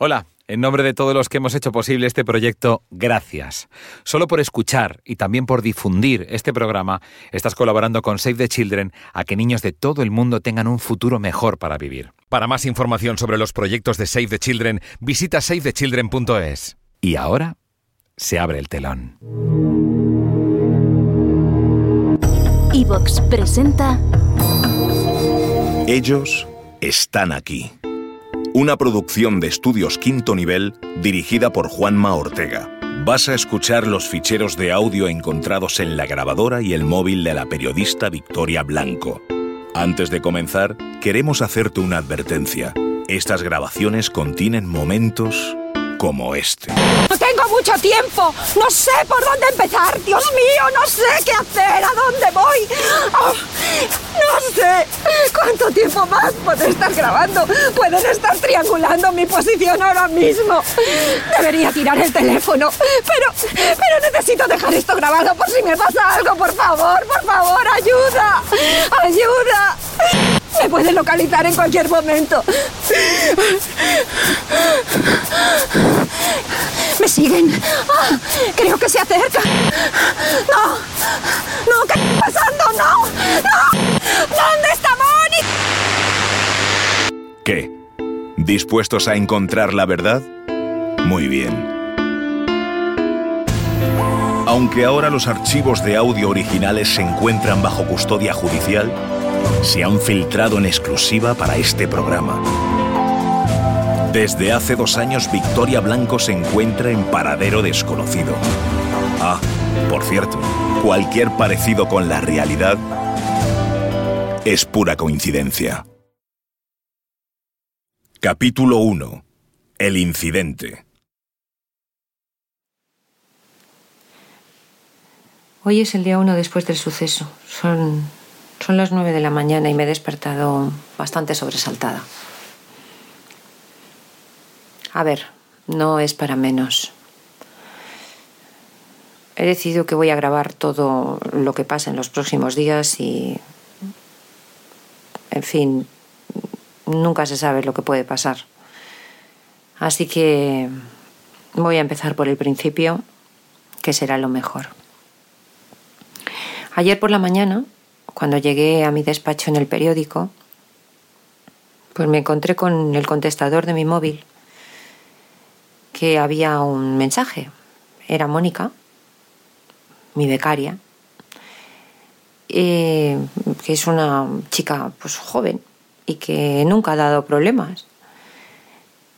Hola, en nombre de todos los que hemos hecho posible este proyecto, gracias. Solo por escuchar y también por difundir este programa, estás colaborando con Save the Children a que niños de todo el mundo tengan un futuro mejor para vivir. Para más información sobre los proyectos de Save the Children, visita savethechildren.es. Y ahora se abre el telón. Evox presenta Ellos están aquí. Una producción de estudios quinto nivel dirigida por Juanma Ortega. Vas a escuchar los ficheros de audio encontrados en la grabadora y el móvil de la periodista Victoria Blanco. Antes de comenzar, queremos hacerte una advertencia. Estas grabaciones contienen momentos como este. No tengo mucho tiempo. No sé por dónde empezar. Dios mío, no sé qué hacer. ¿A dónde voy? Oh, no sé cuánto tiempo más puede estar grabando. Pueden estar triangulando mi posición ahora mismo. Debería tirar el teléfono. Pero, pero necesito dejar esto grabado por si me pasa algo. Por favor, por favor, ayuda. Ayuda. Me pueden localizar en cualquier momento. Me siguen. Creo que se acerca. No, no, ¿qué está pasando? No, no. ¿Dónde está Moni? ¿Qué? ¿Dispuestos a encontrar la verdad? Muy bien. Aunque ahora los archivos de audio originales se encuentran bajo custodia judicial, se han filtrado en exclusiva para este programa. Desde hace dos años Victoria Blanco se encuentra en paradero desconocido. Ah, por cierto, cualquier parecido con la realidad es pura coincidencia. Capítulo 1. El incidente. Hoy es el día uno después del suceso. Son, son las nueve de la mañana y me he despertado bastante sobresaltada. A ver, no es para menos. He decidido que voy a grabar todo lo que pasa en los próximos días y... En fin, nunca se sabe lo que puede pasar. Así que voy a empezar por el principio, que será lo mejor. Ayer por la mañana, cuando llegué a mi despacho en el periódico, pues me encontré con el contestador de mi móvil que había un mensaje. Era Mónica, mi becaria, eh, que es una chica pues joven y que nunca ha dado problemas.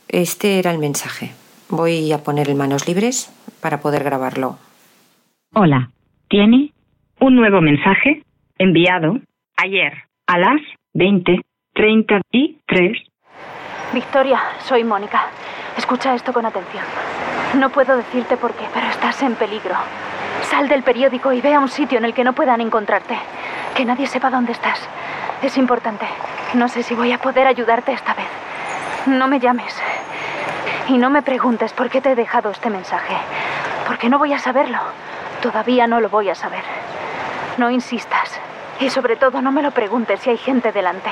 Este era el mensaje. Voy a poner manos libres para poder grabarlo. Hola, tiene un nuevo mensaje enviado ayer a las 20:33. Victoria, soy Mónica. Escucha esto con atención. No puedo decirte por qué, pero estás en peligro. Sal del periódico y ve a un sitio en el que no puedan encontrarte. Que nadie sepa dónde estás. Es importante. No sé si voy a poder ayudarte esta vez. No me llames. Y no me preguntes por qué te he dejado este mensaje. Porque no voy a saberlo. Todavía no lo voy a saber. No insistas. Y sobre todo no me lo preguntes si hay gente delante.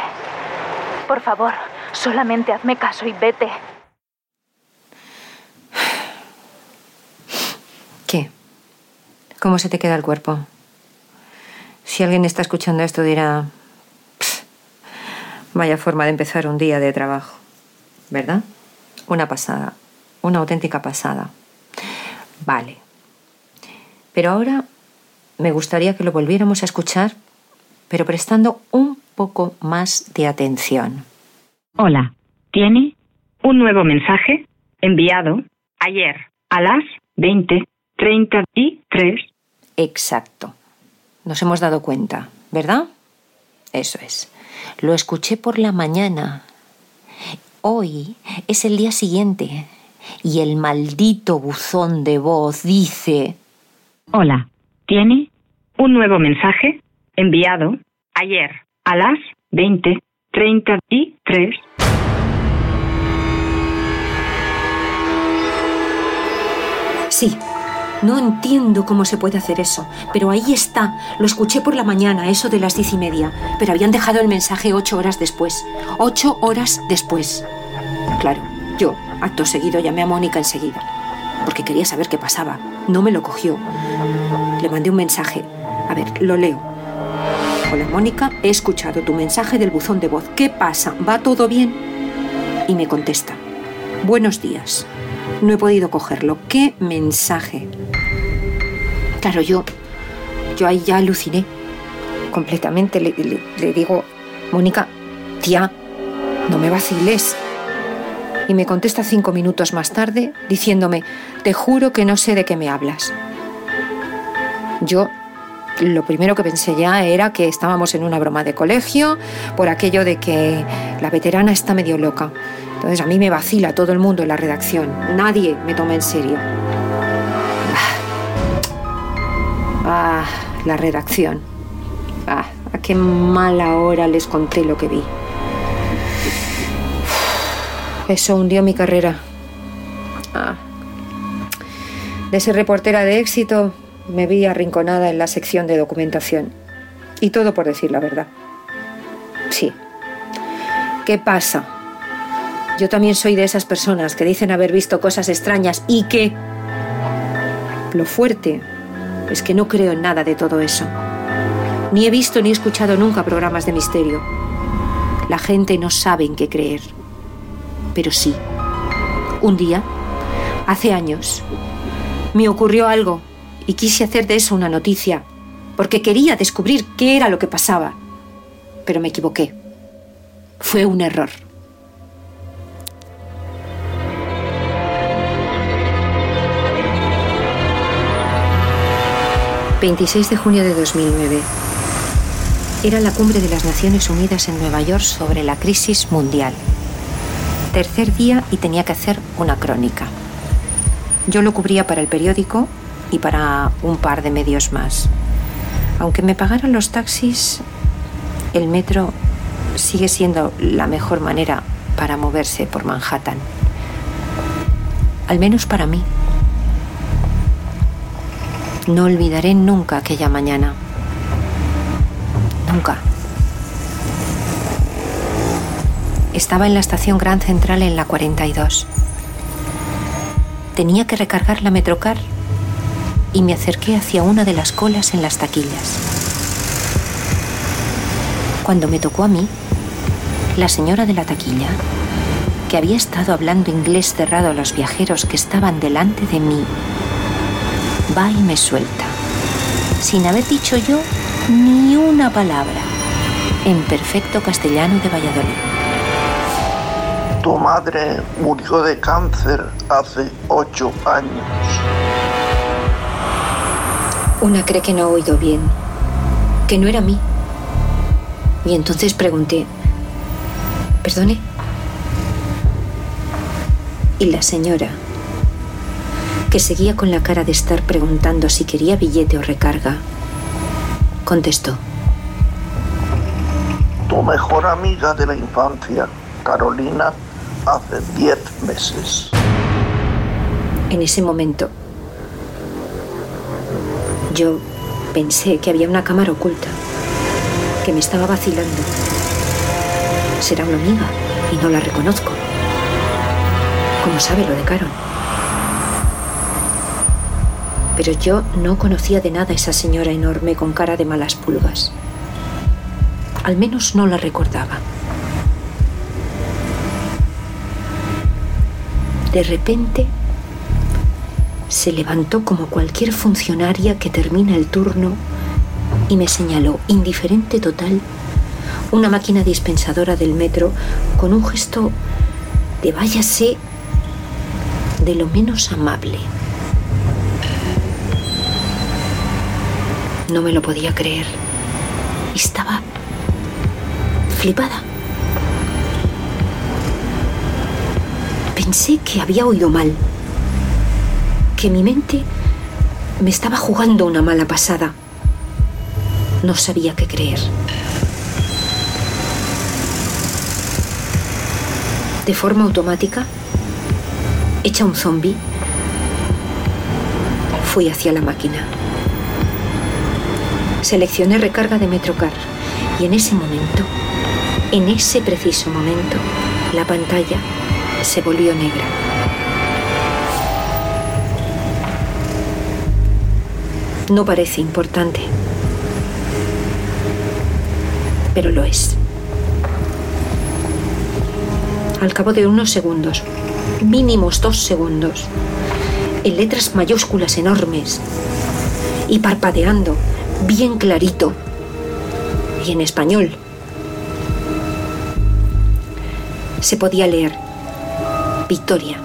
Por favor, solamente hazme caso y vete. ¿Qué? ¿Cómo se te queda el cuerpo? Si alguien está escuchando esto dirá, "Pff, vaya forma de empezar un día de trabajo, ¿verdad? Una pasada, una auténtica pasada. Vale. Pero ahora me gustaría que lo volviéramos a escuchar, pero prestando un poco más de atención. Hola, tiene un nuevo mensaje enviado ayer a las 20:33. Exacto. Nos hemos dado cuenta, ¿verdad? Eso es. Lo escuché por la mañana. Hoy es el día siguiente. Y el maldito buzón de voz dice... Hola, tiene un nuevo mensaje enviado ayer a las 20:33. Sí, no entiendo cómo se puede hacer eso, pero ahí está. Lo escuché por la mañana, eso de las diez y media, pero habían dejado el mensaje ocho horas después. Ocho horas después. Claro, Yo, acto seguido, llamé a Mónica enseguida, porque quería saber qué pasaba. No me lo cogió. Le mandé un mensaje. A ver, lo leo. Hola Mónica, he escuchado tu mensaje del buzón de voz. ¿Qué pasa? ¿Va todo bien? Y me contesta. Buenos días. No he podido cogerlo. ¿Qué mensaje? Claro, yo. Yo ahí ya aluciné. Completamente le, le- digo, Mónica, tía, no me vaciles. Y me contesta cinco minutos más tarde diciéndome, te juro que no sé de qué me hablas. Yo lo primero que pensé ya era que estábamos en una broma de colegio por aquello de que la veterana está medio loca. Entonces a mí me vacila todo el mundo en la redacción. Nadie me toma en serio. Ah, la redacción. Ah, a qué mala hora les conté lo que vi. Eso hundió mi carrera. Ah. De ser reportera de éxito, me vi arrinconada en la sección de documentación. Y todo por decir la verdad. Sí. ¿Qué pasa? Yo también soy de esas personas que dicen haber visto cosas extrañas y que... Lo fuerte es que no creo en nada de todo eso. Ni he visto ni escuchado nunca programas de misterio. La gente no sabe en qué creer. Pero sí. Un día, hace años, me ocurrió algo y quise hacer de eso una noticia, porque quería descubrir qué era lo que pasaba. Pero me equivoqué. Fue un error. ...26 de junio de 2009... Era la cumbre de las Naciones Unidas en Nueva York sobre la crisis mundial. Tercer día y tenía que hacer una crónica. Yo lo cubría para el periódico y para un par de medios más. Aunque me pagaran los taxis, el metro sigue siendo la mejor manera para moverse por Manhattan. Al menos para mí. No olvidaré nunca aquella mañana. Nunca. Estaba en la estación Gran Central en la 42. Tenía que recargar la Metrocar y me acerqué hacia una de las colas en las taquillas. Cuando me tocó a mí, la señora de la taquilla, que había estado hablando inglés cerrado a los viajeros que estaban delante de mí, va y me suelta, sin haber dicho yo ni una palabra, en perfecto castellano de Valladolid. Tu madre murió de cáncer hace ocho años. Una cree que no ha oído bien, que no era mí. Y entonces pregunté, ¿perdone? Y la señora, que seguía con la cara de estar preguntando si quería billete o recarga, contestó. Tu mejor amiga de la infancia, Carolina, hace diez meses. En ese momento, yo pensé que había una cámara oculta, que me estaba vacilando. Será una amiga y no la reconozco. Como sabe lo de Carol. Pero yo no conocía de nada a esa señora enorme con cara de malas pulgas. Al menos no la recordaba. De repente se levantó como cualquier funcionaria que termina el turno y me señaló, indiferente total, una máquina dispensadora del metro con un gesto de váyase de lo menos amable. No me lo podía creer. Estaba flipada. Pensé que había oído mal, que mi mente me estaba jugando una mala pasada. No sabía qué creer. De forma automática, hecha un zombi, fui hacia la máquina. Seleccioné recarga de Metrocar y en ese momento, en ese preciso momento, la pantalla se volvió negra. No parece importante, pero lo es. Al cabo de unos segundos, mínimos dos segundos, en letras mayúsculas enormes y parpadeando bien clarito y en español, se podía leer Victoria.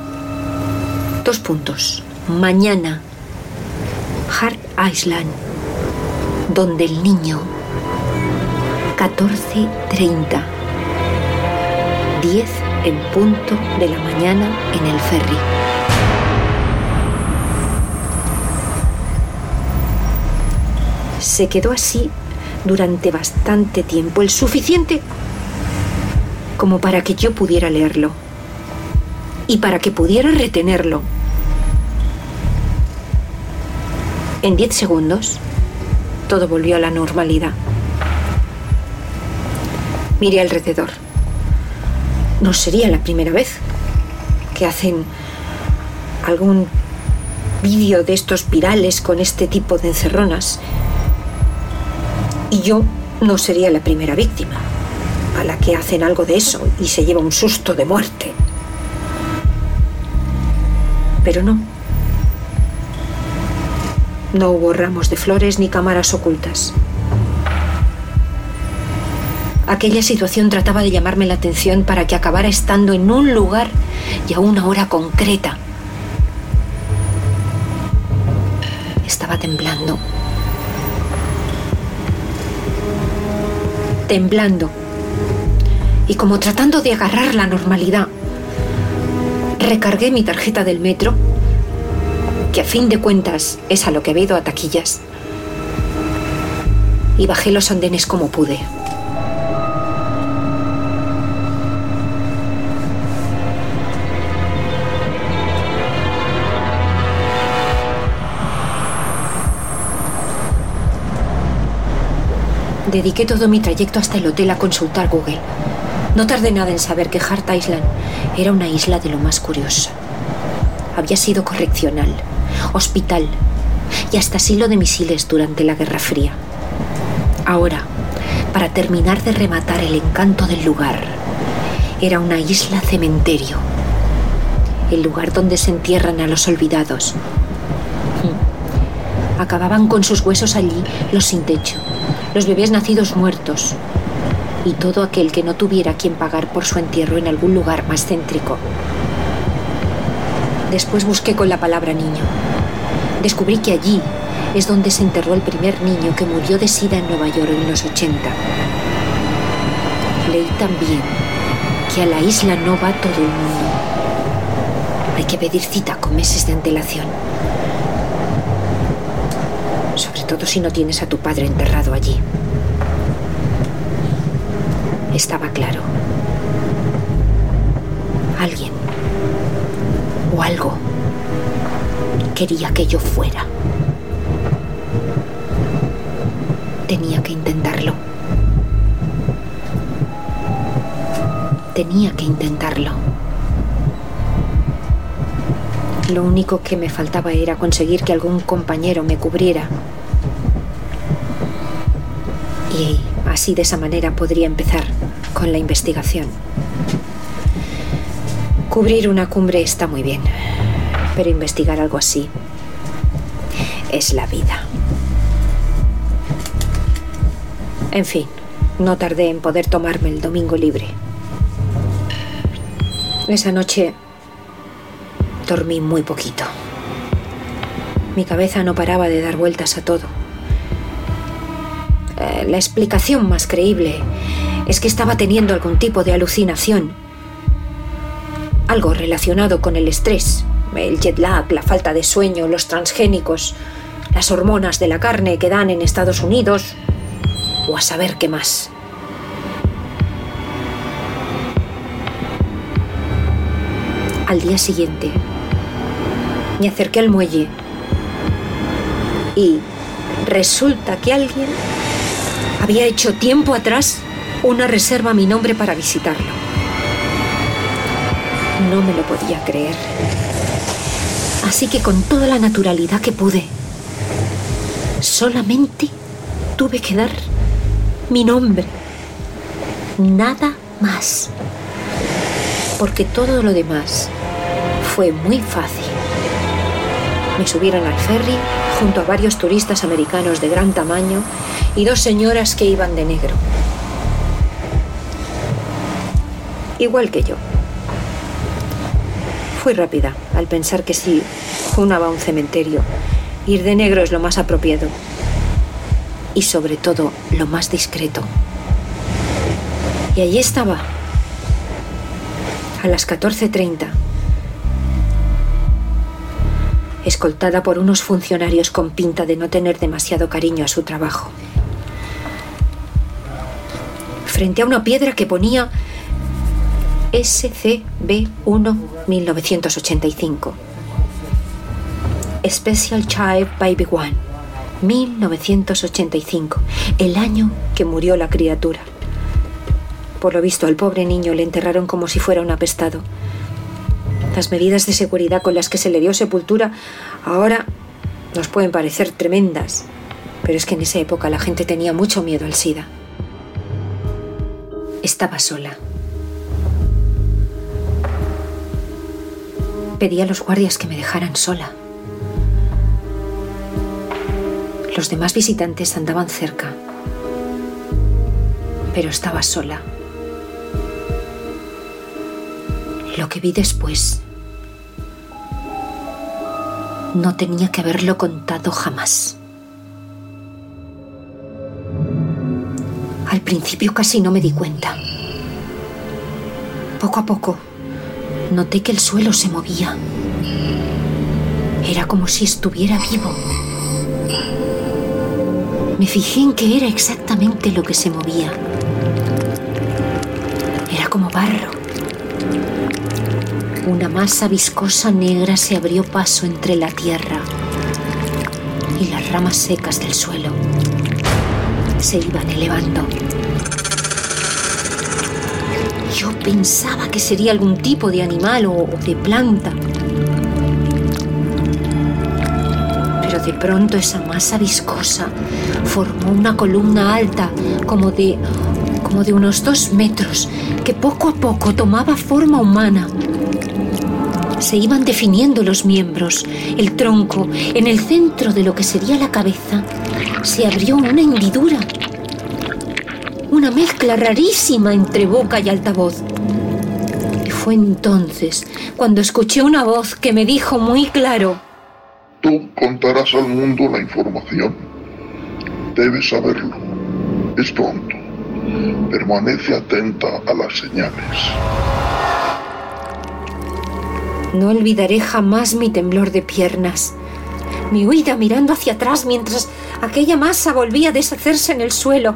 Dos puntos. Mañana. Island. Donde el niño. 14.30. 10 en punto de la mañana en el ferry. Se quedó así durante bastante tiempo, el suficiente como para que yo pudiera leerlo y para que pudiera retenerlo. En diez segundos, todo volvió a la normalidad. Miré alrededor. No sería la primera vez que hacen algún vídeo de estos virales con este tipo de encerronas. Y yo no sería la primera víctima a la que hacen algo de eso y se lleva un susto de muerte. Pero no. No hubo ramos de flores ni cámaras ocultas. Aquella situación trataba de llamarme la atención para que acabara estando en un lugar y a una hora concreta. Estaba temblando. Temblando. Y como tratando de agarrar la normalidad, recargué mi tarjeta del metro, que a fin de cuentas es a lo que he ido a taquillas, y bajé los andenes como pude. Dediqué todo mi trayecto hasta el hotel a consultar Google. No tardé nada en saber que Hart Island era una isla de lo más curiosa. Había sido correccional, hospital y hasta asilo de misiles durante la Guerra Fría. Ahora, para terminar de rematar el encanto del lugar, era una isla cementerio, el lugar donde se entierran a los olvidados. Acababan con sus huesos allí los sin techo, los bebés nacidos muertos, y todo aquel que no tuviera quien pagar por su entierro en algún lugar más céntrico. Después busqué con la palabra niño. Descubrí que allí es donde se enterró el primer niño que murió de sida en Nueva York en los 80. Leí también que a la isla no va todo el mundo. Hay que pedir cita con meses de antelación. Sobre todo si no tienes a tu padre enterrado allí estaba claro. Alguien o algo quería que yo fuera. Tenía que intentarlo. Tenía que intentarlo. Lo único que me faltaba era conseguir que algún compañero me cubriera. Y así de esa manera podría empezar con la investigación. Cubrir una cumbre está muy bien, pero investigar algo así es la vida. En fin, no tardé en poder tomarme el domingo libre. Esa noche dormí muy poquito. Mi cabeza no paraba de dar vueltas a todo. Eh, la explicación más creíble es que estaba teniendo algún tipo de alucinación. Algo relacionado con el estrés, el jet lag, la falta de sueño, los transgénicos, las hormonas de la carne que dan en Estados Unidos, o a saber qué más. Al día siguiente, me acerqué al muelle y resulta que alguien había hecho tiempo atrás una reserva a mi nombre para visitarlo. No me lo podía creer. Así que con toda la naturalidad que pude, solamente tuve que dar mi nombre. Nada más. Porque todo lo demás fue muy fácil. Me subieron al ferry junto a varios turistas americanos de gran tamaño y dos señoras que iban de negro. Igual que yo. Fui rápida al pensar que si Juna va a un cementerio, ir de negro es lo más apropiado. Y sobre todo, lo más discreto. Y allí estaba, a las 14.30, escoltada por unos funcionarios con pinta de no tener demasiado cariño a su trabajo. Frente a una piedra que ponía SCB1 1985. Special Child Baby One 1985, el año que murió la criatura. Por lo visto, al pobre niño le enterraron como si fuera un apestado. Las medidas de seguridad con las que se le dio sepultura ahora nos pueden parecer tremendas, pero es que en esa época la gente tenía mucho miedo al SIDA. Estaba sola. Pedí a los guardias que me dejaran sola. Los demás visitantes andaban cerca, pero estaba sola. Lo que vi después no tenía que haberlo contado jamás. Al principio casi no me di cuenta. Poco a poco noté que el suelo se movía. Era como si estuviera vivo. Me fijé en que era exactamente lo que se movía. Era como barro. Una masa viscosa negra se abrió paso entre la tierra y las ramas secas del suelo se iban elevando. Yo pensaba que sería algún tipo de animal o, de planta. Pero de pronto esa masa viscosa formó una columna alta, como de, como de unos dos metros, que poco a poco tomaba forma humana. Se iban definiendo los miembros, el tronco, en el centro de lo que sería la cabeza, se abrió una hendidura una mezcla rarísima entre boca y altavoz. Y fue entonces cuando escuché una voz que me dijo muy claro, Tú contarás al mundo la información. Debes saberlo. Es pronto. Permanece atenta a las señales. No olvidaré jamás mi temblor de piernas, mi huida mirando hacia atrás mientras aquella masa volvía a deshacerse en el suelo,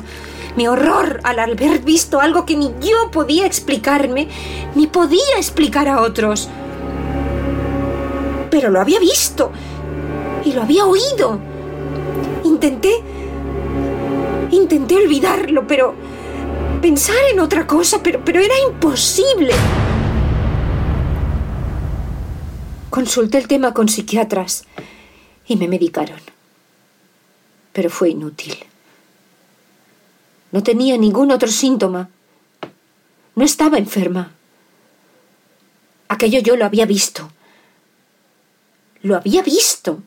mi horror al haber visto algo que ni yo podía explicarme, ni podía explicar a otros. Pero lo había visto y lo había oído. Intenté... Intenté olvidarlo, pero... Pensar en otra cosa, pero, pero era imposible. Consulté el tema con psiquiatras y me medicaron. Pero fue inútil. No tenía ningún otro síntoma. No estaba enferma. Aquello yo lo había visto. Lo había visto.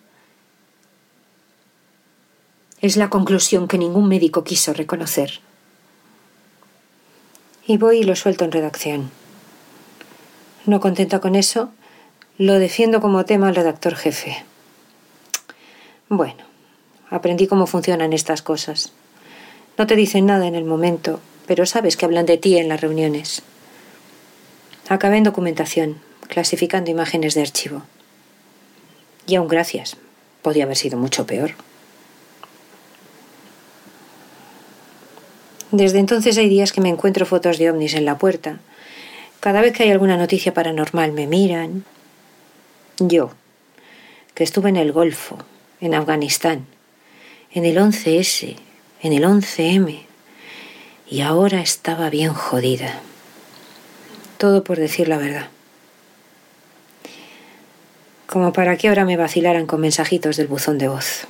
Es la conclusión que ningún médico quiso reconocer. Y voy y lo suelto en redacción. No contenta con eso, lo defiendo como tema al redactor jefe. Bueno, aprendí cómo funcionan estas cosas. No te dicen nada en el momento, pero sabes que hablan de ti en las reuniones. Acabé en documentación, clasificando imágenes de archivo. Y aún gracias. Podía haber sido mucho peor. Desde entonces hay días que me encuentro fotos de ovnis en la puerta. Cada vez que hay alguna noticia paranormal me miran. Yo, que estuve en el Golfo, en Afganistán, en el 11S, en el 11M y ahora estaba bien jodida. Todo por decir la verdad. Como para que ahora me vacilaran con mensajitos del buzón de voz.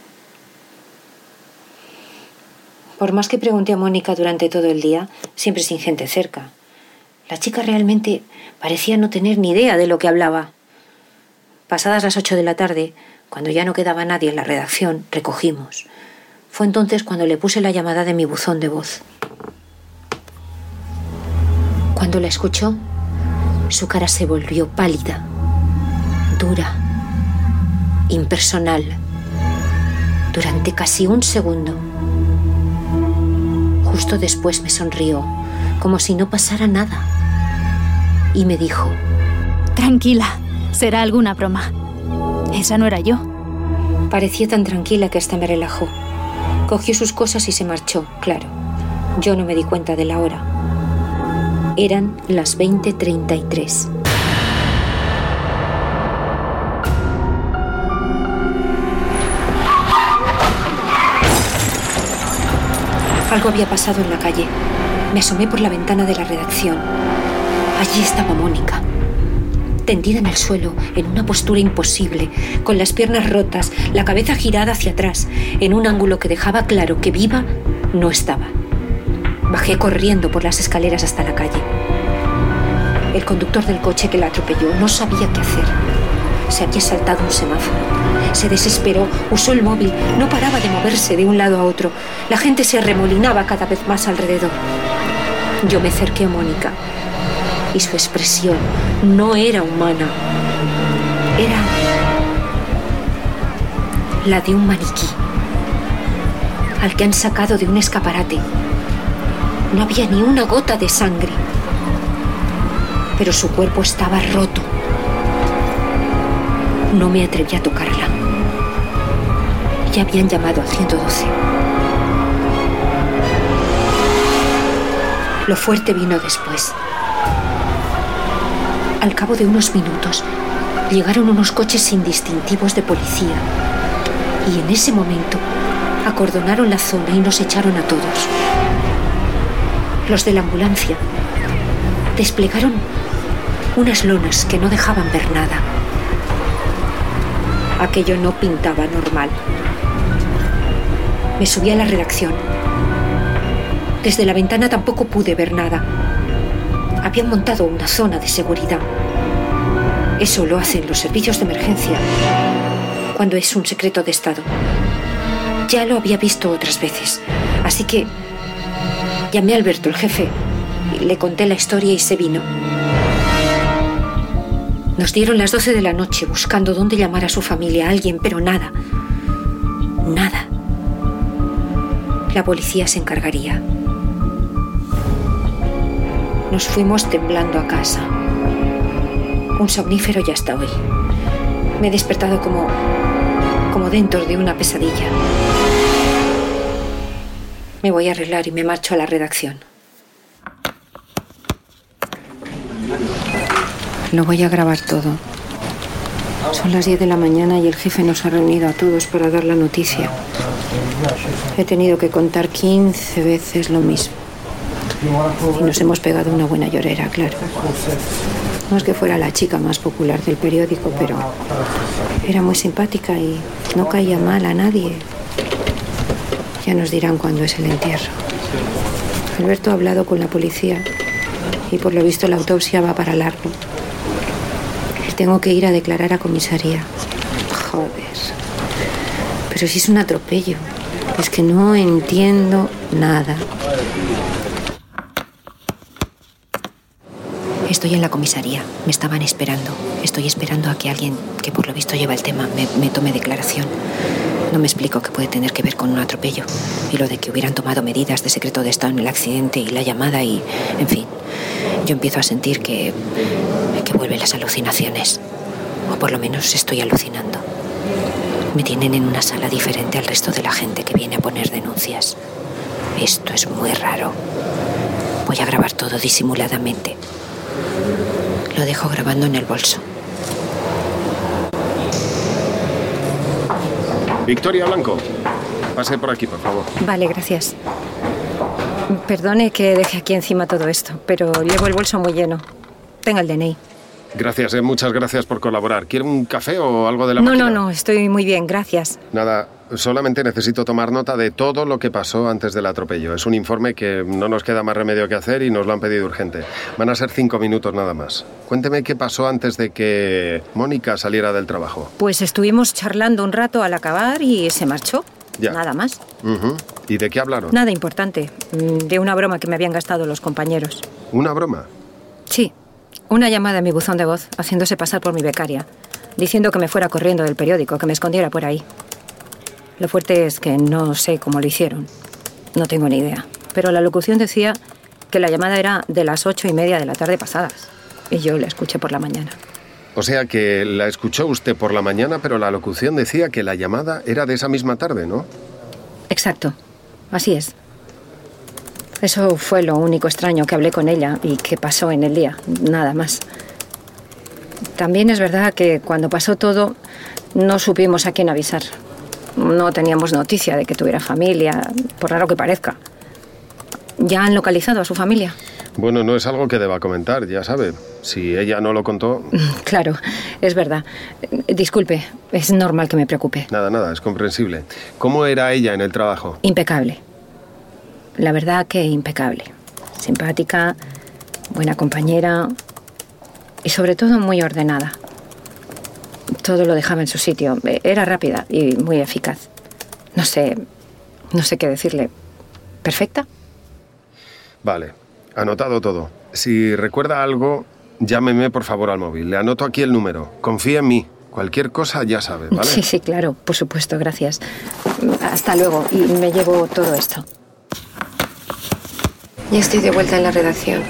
Por más que pregunté a Mónica durante todo el día, siempre sin gente cerca. La chica realmente parecía no tener ni idea de lo que hablaba. Pasadas las ocho de la tarde, cuando ya no quedaba nadie en la redacción, recogimos. Fue entonces cuando le puse la llamada de mi buzón de voz. Cuando la escuchó, su cara se volvió pálida, dura, impersonal, durante casi un segundo. Justo después me sonrió, como si no pasara nada, y me dijo, Tranquila, será alguna broma. Esa no era yo. Parecía tan tranquila que hasta me relajó. Cogió sus cosas y se marchó, claro. Yo no me di cuenta de la hora. Eran las 20:33. Algo había pasado en la calle. Me asomé por la ventana de la redacción. Allí estaba Mónica, tendida en el suelo, en una postura imposible, con las piernas rotas, la cabeza girada hacia atrás, en un ángulo que dejaba claro que viva no estaba. Bajé corriendo por las escaleras hasta la calle. El conductor del coche que la atropelló no sabía qué hacer. Se había saltado un semáforo. Se desesperó, usó el móvil, no paraba de moverse de un lado a otro. La gente se arremolinaba cada vez más alrededor. Yo me acerqué a Mónica y su expresión no era humana. Era la de un maniquí al que han sacado de un escaparate. No había ni una gota de sangre, pero su cuerpo estaba roto. No me atreví a tocarla. Ya habían llamado al 112. Lo fuerte vino después. Al cabo de unos minutos, llegaron unos coches indistintivos de policía y en ese momento acordonaron la zona y nos echaron a todos. Los de la ambulancia desplegaron unas lonas que no dejaban ver nada. Aquello no pintaba normal. Me subí a la redacción. Desde la ventana tampoco pude ver nada. Habían montado una zona de seguridad. Eso lo hacen los servicios de emergencia cuando es un secreto de Estado. Ya lo había visto otras veces, así que llamé a Alberto, el jefe, y le conté la historia y se vino. Nos dieron las 12 de la noche buscando dónde llamar a su familia, a alguien, pero nada. Nada. La policía se encargaría. Nos fuimos temblando a casa. Un somnífero ya hasta hoy. Me he despertado como. como dentro de una pesadilla. Me voy a arreglar y me marcho a la redacción. Lo voy a grabar todo. Son las 10 de la mañana y el jefe nos ha reunido a todos para dar la noticia. He tenido que contar 15 veces lo mismo. Y nos hemos pegado una buena llorera, claro. No es que fuera la chica más popular del periódico, pero era muy simpática y no caía mal a nadie. Ya nos dirán cuándo es el entierro. Alberto ha hablado con la policía y por lo visto la autopsia va para largo. Tengo que ir a declarar a comisaría. Joder. Pero si es un atropello. Es que no entiendo nada. Estoy en la comisaría. Me estaban esperando. Estoy esperando a que alguien, que por lo visto lleva el tema, me, me tome declaración. No me explico que puede tener que ver con un atropello. Y lo de que hubieran tomado medidas de secreto de Estado en el accidente y la llamada y... En fin, yo empiezo a sentir que... que vuelven las alucinaciones. O por lo menos estoy alucinando. Me tienen en una sala diferente al resto de la gente que viene a poner denuncias. Esto es muy raro. Voy a grabar todo disimuladamente. Lo dejo grabando en el bolso. Victoria Blanco, pase por aquí, por favor. Vale, gracias. Perdone que deje aquí encima todo esto, pero llevo el bolso muy lleno. Tenga el DNI. Gracias, eh, muchas gracias por colaborar. ¿Quiere un café o algo de la No, máquina? no, no, estoy muy bien, gracias. Nada, solamente necesito tomar nota de todo lo que pasó antes del atropello. Es un informe que no nos queda más remedio que hacer y nos lo han pedido urgente. Van a ser cinco minutos nada más. Cuénteme qué pasó antes de que Mónica saliera del trabajo. Pues estuvimos charlando un rato al acabar y se marchó. Ya. Nada más. Ujú. ¿Y de qué hablaron? Nada importante. Mm, De una broma que me habían gastado los compañeros. ¿Una broma? Sí, una llamada en mi buzón de voz, haciéndose pasar por mi becaria, diciendo que me fuera corriendo del periódico, que me escondiera por ahí. Lo fuerte es que no sé cómo lo hicieron. No tengo ni idea. Pero la locución decía que la llamada era de las ocho y media de la tarde pasadas. Y yo la escuché por la mañana. O sea que la escuchó usted por la mañana, pero la locución decía que la llamada era de esa misma tarde, ¿no? Exacto. Así es. Eso fue lo único extraño que hablé con ella y que pasó en el día. Nada más. También es verdad que cuando pasó todo no supimos a quién avisar. No teníamos noticia de que tuviera familia, por raro que parezca. ¿Ya han localizado a su familia? Bueno, no es algo que deba comentar, ya sabe. Si ella no lo contó, Claro, es verdad. Disculpe, es normal que me preocupe. nada, nada, es comprensible. ¿Cómo era ella en el trabajo? Impecable. La verdad que impecable. Simpática, buena compañera y sobre todo muy ordenada. Todo lo dejaba en su sitio. Era rápida y muy eficaz. No sé, no sé qué decirle. ¿Perfecta? Vale, anotado todo. Si recuerda algo, llámeme por favor al móvil. Le anoto aquí el número. Confía en mí. Cualquier cosa ya sabe, ¿vale? Sí, sí, claro, por supuesto, gracias. Hasta luego y me llevo todo esto. Ya estoy de vuelta en la redacción.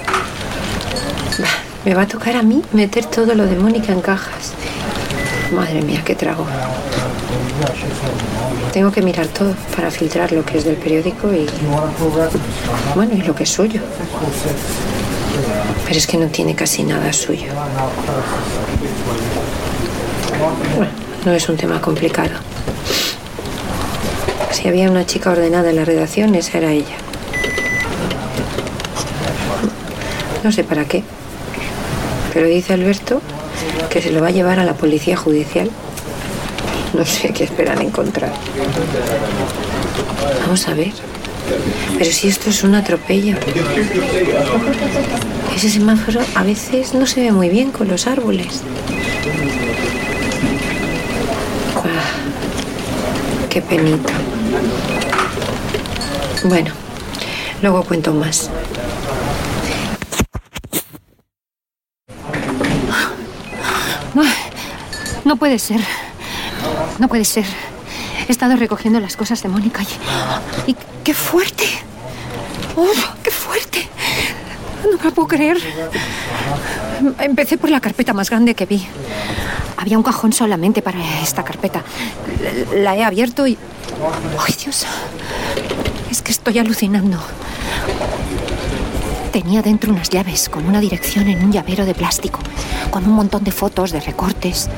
Me va a tocar a mí meter todo lo de Mónica en cajas. Madre mía, qué trago. Tengo que mirar todo para filtrar lo que es del periódico y. Bueno, y lo que es suyo. Pero es que no tiene casi nada suyo. Bueno, no es un tema complicado. Si había una chica ordenada en la redacción, esa era ella. No sé para qué. Pero dice Alberto que se lo va a llevar a la policía judicial. No sé qué esperan encontrar. Vamos a ver. Pero si esto es un atropello. Ese semáforo a veces no se ve muy bien con los árboles. Ah, qué penita. Bueno, luego cuento más. No puede ser. No puede ser. He estado recogiendo las cosas de Mónica y. ¡Qué fuerte! ¡Oh, qué fuerte! No me lo puedo creer. Empecé por la carpeta más grande que vi. Había un cajón solamente para esta carpeta. La he abierto y. ¡Ay, Dios! Es que estoy alucinando. Tenía dentro unas llaves con una dirección en un llavero de plástico, con un montón de fotos de recortes,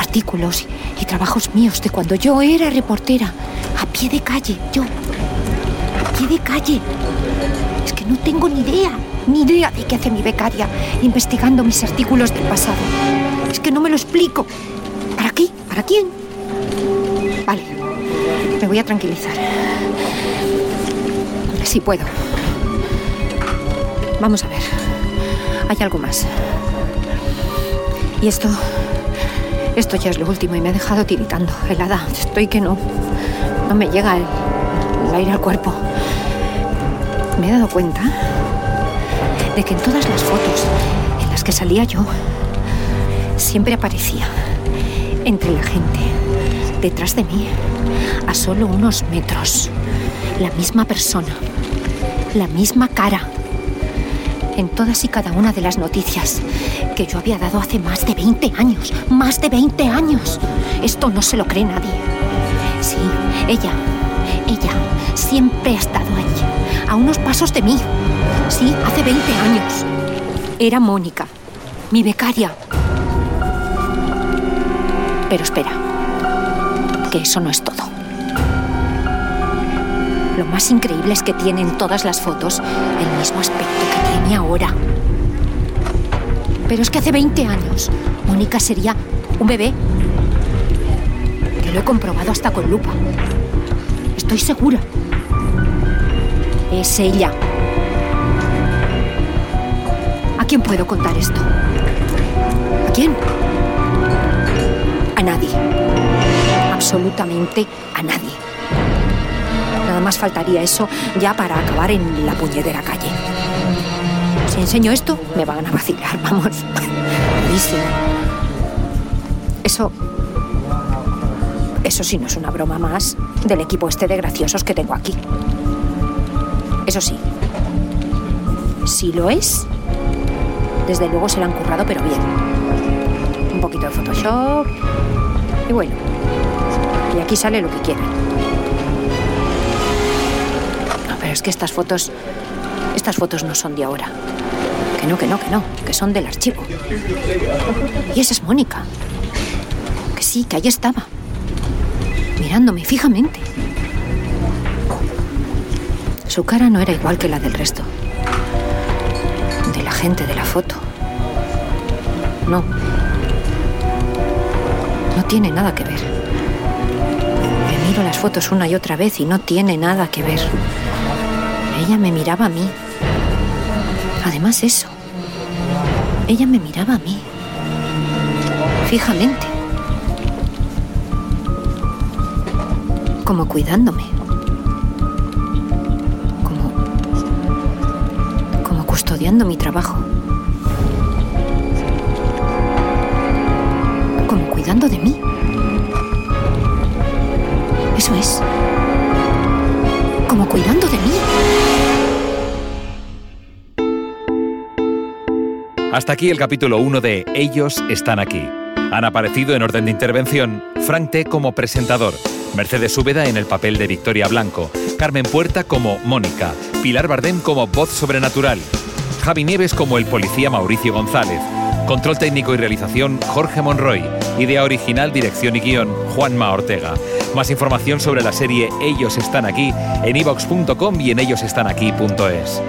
artículos y, trabajos míos de cuando yo era reportera, a pie de calle, yo, a pie de calle. Es que no tengo ni idea, ni idea de qué hace mi becaria investigando mis artículos del pasado. Es que no me lo explico. ¿Para qué? ¿Para quién? Vale, me voy a tranquilizar. Si puedo. Vamos a ver. Hay algo más. Y esto. Esto ya es lo último y me ha dejado tiritando, helada. Estoy que no. No me llega el, el aire al cuerpo. Me he dado cuenta de que en todas las fotos en las que salía yo, siempre aparecía entre la gente, detrás de mí, a solo unos metros, la misma persona, la misma cara en todas y cada una de las noticias que yo había dado hace más de 20 años. Más de 20 años. Esto no se lo cree nadie. Sí, ella, ella siempre ha estado allí, a unos pasos de mí. Sí, hace 20 años. Era Mónica, mi becaria. Pero espera, que eso no es todo. Lo más increíble es que tiene en todas las fotos el mismo aspecto que ahora. Pero es que hace 20 años Mónica sería un bebé. Que lo he comprobado hasta con lupa. Estoy segura. Es ella. ¿A quién puedo contar esto? ¿A quién? A nadie. Absolutamente a nadie. Nada más faltaría eso ya para acabar en la puñetera calle. Si enseño esto, me van a vacilar, vamos. Buenísimo. Eso. Eso sí no es una broma más del equipo este de graciosos que tengo aquí. Eso sí. Si lo es, desde luego se lo han currado, pero bien. Un poquito de Photoshop. Y bueno. Y aquí sale lo que quieren. No, pero es que estas fotos. Estas fotos no son de ahora. Que no, que no, que no. Que son del archivo. Y esa es Mónica. Que sí, que ahí estaba. Mirándome fijamente. Su cara no era igual que la del resto. De la gente de la foto. No. No tiene nada que ver. Me miro las fotos una y otra vez y no tiene nada que ver. Ella me miraba a mí. Además eso. Ella me miraba a mí. Fijamente. Como cuidándome. Como... Como custodiando mi trabajo. Como cuidando de mí. Eso es. Como cuidando de mí. Hasta aquí el capítulo 1 de Ellos están aquí. Han aparecido en orden de intervención Frank T. como presentador, Mercedes Úbeda en el papel de Victoria Blanco, Carmen Puerta como Mónica, Pilar Bardem como voz sobrenatural, Javi Nieves como el policía Mauricio González, control técnico y realización Jorge Monroy, idea original, dirección y guion Juanma Ortega. Más información sobre la serie Ellos están aquí en ivox.com y en ellosestanaquí.es.